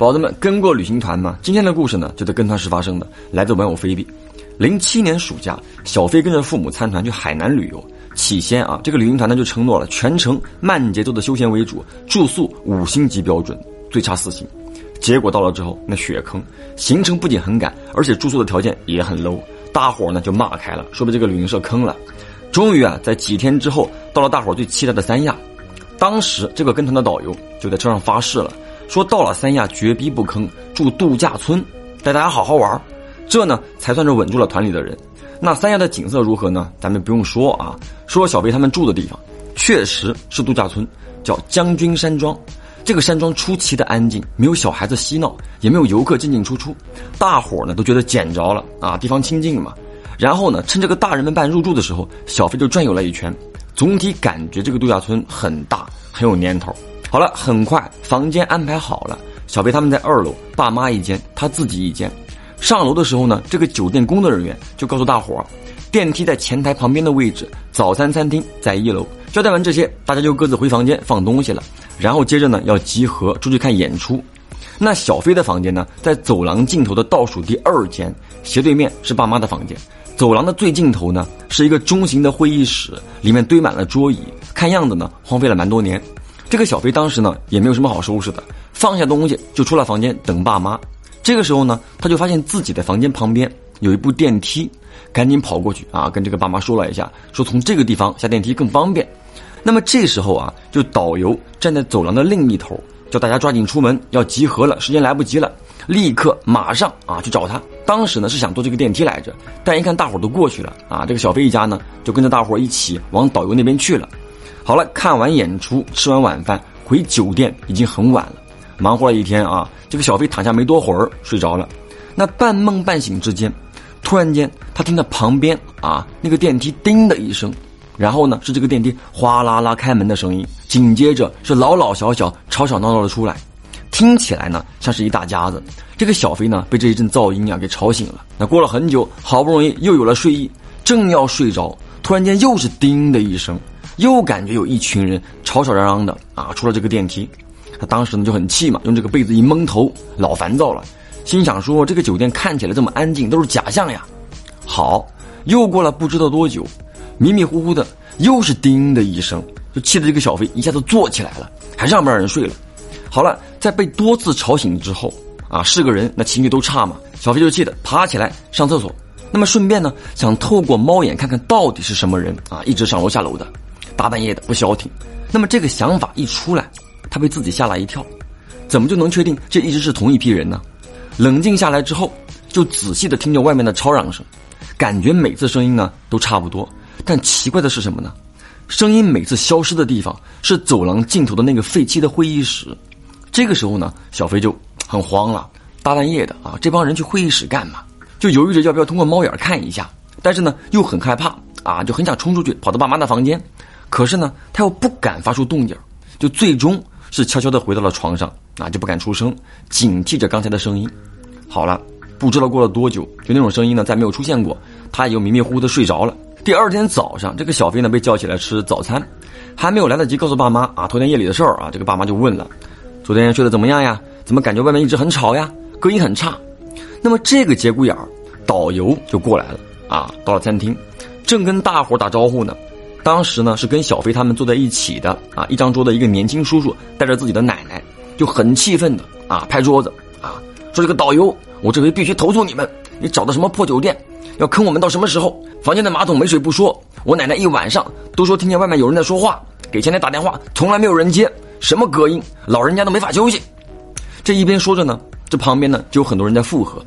宝子们跟过旅行团吗？今天的故事呢，就在跟团时发生的。来自网友菲比。零七年暑假，小飞跟着父母参团去海南旅游。起先啊，这个旅行团呢就承诺了全程慢节奏的休闲为主，住宿五星级标准，最差四星。结果到了之后，那血坑，行程不仅很赶，而且住宿的条件也很 low。大伙呢就骂开了，说被这个旅行社坑了。终于啊，在几天之后，到了大伙最期待的三亚。当时这个跟团的导游就在车上发誓了。说到了三亚绝逼不坑，住度假村，带大家好好玩这呢才算是稳住了团里的人。那三亚的景色如何呢？咱们不用说啊，说小飞他们住的地方，确实是度假村，叫将军山庄。这个山庄出奇的安静，没有小孩子嬉闹，也没有游客进进出出，大伙呢都觉得捡着了啊，地方清静嘛。然后呢，趁这个大人们办入住的时候，小飞就转悠了一圈，总体感觉这个度假村很大，很有年头。好了，很快房间安排好了。小飞他们在二楼，爸妈一间，他自己一间。上楼的时候呢，这个酒店工作人员就告诉大伙儿，电梯在前台旁边的位置，早餐餐厅在一楼。交代完这些，大家就各自回房间放东西了。然后接着呢，要集合出去看演出。那小飞的房间呢，在走廊尽头的倒数第二间，斜对面是爸妈的房间。走廊的最尽头呢，是一个中型的会议室，里面堆满了桌椅，看样子呢，荒废了蛮多年。这个小飞当时呢也没有什么好收拾的，放下东西就出了房间等爸妈。这个时候呢，他就发现自己的房间旁边有一部电梯，赶紧跑过去啊，跟这个爸妈说了一下，说从这个地方下电梯更方便。那么这时候啊，就导游站在走廊的另一头，叫大家抓紧出门，要集合了，时间来不及了，立刻马上啊去找他。当时呢是想坐这个电梯来着，但一看大伙都过去了啊，这个小飞一家呢就跟着大伙一起往导游那边去了。好了，看完演出，吃完晚饭，回酒店已经很晚了。忙活了一天啊，这个小飞躺下没多会儿睡着了。那半梦半醒之间，突然间他听到旁边啊那个电梯叮的一声，然后呢是这个电梯哗啦啦开门的声音，紧接着是老老小小吵吵闹闹的出来，听起来呢像是一大家子。这个小飞呢被这一阵噪音啊给吵醒了。那过了很久，好不容易又有了睡意，正要睡着，突然间又是叮的一声。又感觉有一群人吵吵嚷嚷的啊，出了这个电梯，他当时呢就很气嘛，用这个被子一蒙头，老烦躁了，心想说这个酒店看起来这么安静，都是假象呀。好，又过了不知道多久，迷迷糊糊的又是叮的一声，就气得这个小飞一下子坐起来了，还让不让人睡了？好了，在被多次吵醒之后啊，是个人那情绪都差嘛，小飞就气得爬起来上厕所，那么顺便呢想透过猫眼看看到底是什么人啊，一直上楼下楼的。大半夜的不消停，那么这个想法一出来，他被自己吓了一跳，怎么就能确定这一直是同一批人呢？冷静下来之后，就仔细的听着外面的吵嚷声，感觉每次声音呢都差不多，但奇怪的是什么呢？声音每次消失的地方是走廊尽头的那个废弃的会议室。这个时候呢，小飞就很慌了，大半夜的啊，这帮人去会议室干嘛？就犹豫着要不要通过猫眼看一下，但是呢又很害怕啊，就很想冲出去跑到爸妈的房间。可是呢，他又不敢发出动静，就最终是悄悄地回到了床上，啊，就不敢出声，警惕着刚才的声音。好了，不知道过了多久，就那种声音呢再没有出现过，他也就迷迷糊糊的睡着了。第二天早上，这个小飞呢被叫起来吃早餐，还没有来得及告诉爸妈啊，头天夜里的事儿啊，这个爸妈就问了：昨天睡得怎么样呀？怎么感觉外面一直很吵呀？隔音很差。那么这个节骨眼儿，导游就过来了啊，到了餐厅，正跟大伙打招呼呢。当时呢是跟小飞他们坐在一起的啊，一张桌的一个年轻叔叔带着自己的奶奶，就很气愤的啊拍桌子啊说这个导游，我这回必须投诉你们，你找的什么破酒店，要坑我们到什么时候？房间的马桶没水不说，我奶奶一晚上都说听见外面有人在说话，给前台打电话从来没有人接，什么隔音，老人家都没法休息。这一边说着呢，这旁边呢就有很多人在附和，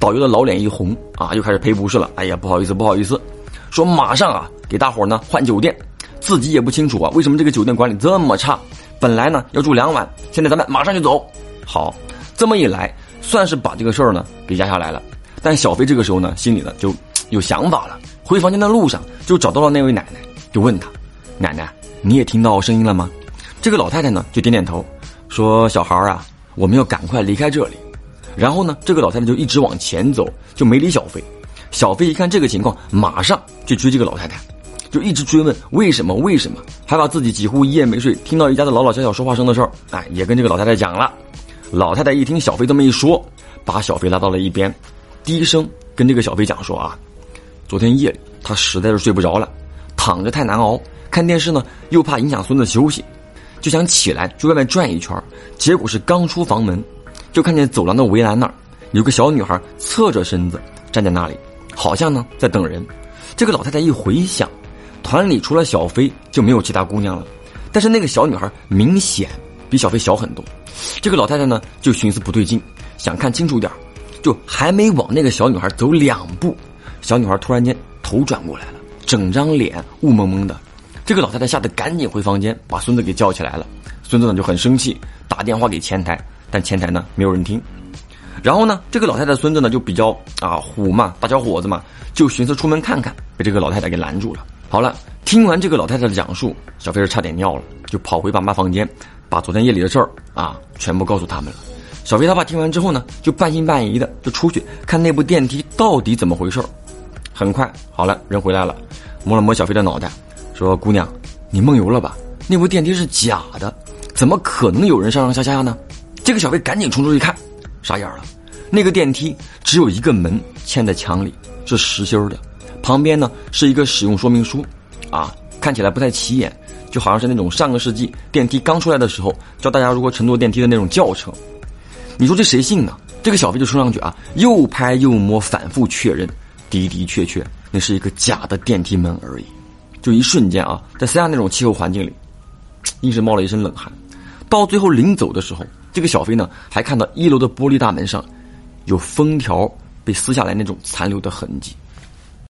导游的老脸一红啊，又开始赔不是了。哎呀，不好意思，不好意思。说马上啊，给大伙呢换酒店，自己也不清楚啊，为什么这个酒店管理这么差？本来呢要住两晚，现在咱们马上就走。好，这么一来，算是把这个事儿呢给压下来了。但小飞这个时候呢，心里呢就有想法了。回房间的路上，就找到了那位奶奶，就问他：“奶奶，你也听到声音了吗？”这个老太太呢就点点头，说：“小孩啊，我们要赶快离开这里。”然后呢，这个老太太就一直往前走，就没理小飞。小飞一看这个情况，马上就追这个老太太，就一直追问为什么为什么，还把自己几乎一夜没睡，听到一家的老老小小说话声的事儿，哎，也跟这个老太太讲了。老太太一听小飞这么一说，把小飞拉到了一边，低声跟这个小飞讲说啊，昨天夜里他实在是睡不着了，躺着太难熬，看电视呢又怕影响孙子休息，就想起来去外面转一圈，结果是刚出房门，就看见走廊的围栏那儿有个小女孩侧着身子站在那里，好像呢在等人。这个老太太一回想，团里除了小飞就没有其他姑娘了，但是那个小女孩明显比小飞小很多。这个老太太呢就寻思不对劲，想看清楚点就还没往那个小女孩走两步，小女孩突然间头转过来了，整张脸雾蒙蒙的。这个老太太吓得赶紧回房间，把孙子给叫起来了。孙子呢就很生气，打电话给前台，但前台呢没有人听。然后呢，这个老太太孙子呢就比较啊虎嘛，大小伙子嘛，就寻思出门看看，被这个老太太给拦住了。好了，听完这个老太太的讲述，小飞是差点尿了，就跑回爸妈房间，把昨天夜里的事儿啊全部告诉他们了。小飞他爸听完之后呢，就半信半疑的就出去看那部电梯到底怎么回事很快，好了，人回来了，摸了摸小飞的脑袋，说：“姑娘，你梦游了吧？那部电梯是假的，怎么可能有人上上下下呢？”这个小飞赶紧冲出去看。傻眼了，那个电梯只有一个门嵌在墙里，是实心的，旁边呢是一个使用说明书，啊，看起来不太起眼，就好像是那种上个世纪电梯刚出来的时候教大家如何乘坐电梯的那种教程。你说这谁信呢？这个小飞就冲上去啊，又拍又摸，反复确认，的的确确那是一个假的电梯门而已。就一瞬间啊，在三亚那种气候环境里，硬是冒了一身冷汗。到最后临走的时候。这个小飞呢，还看到一楼的玻璃大门上，有封条被撕下来那种残留的痕迹。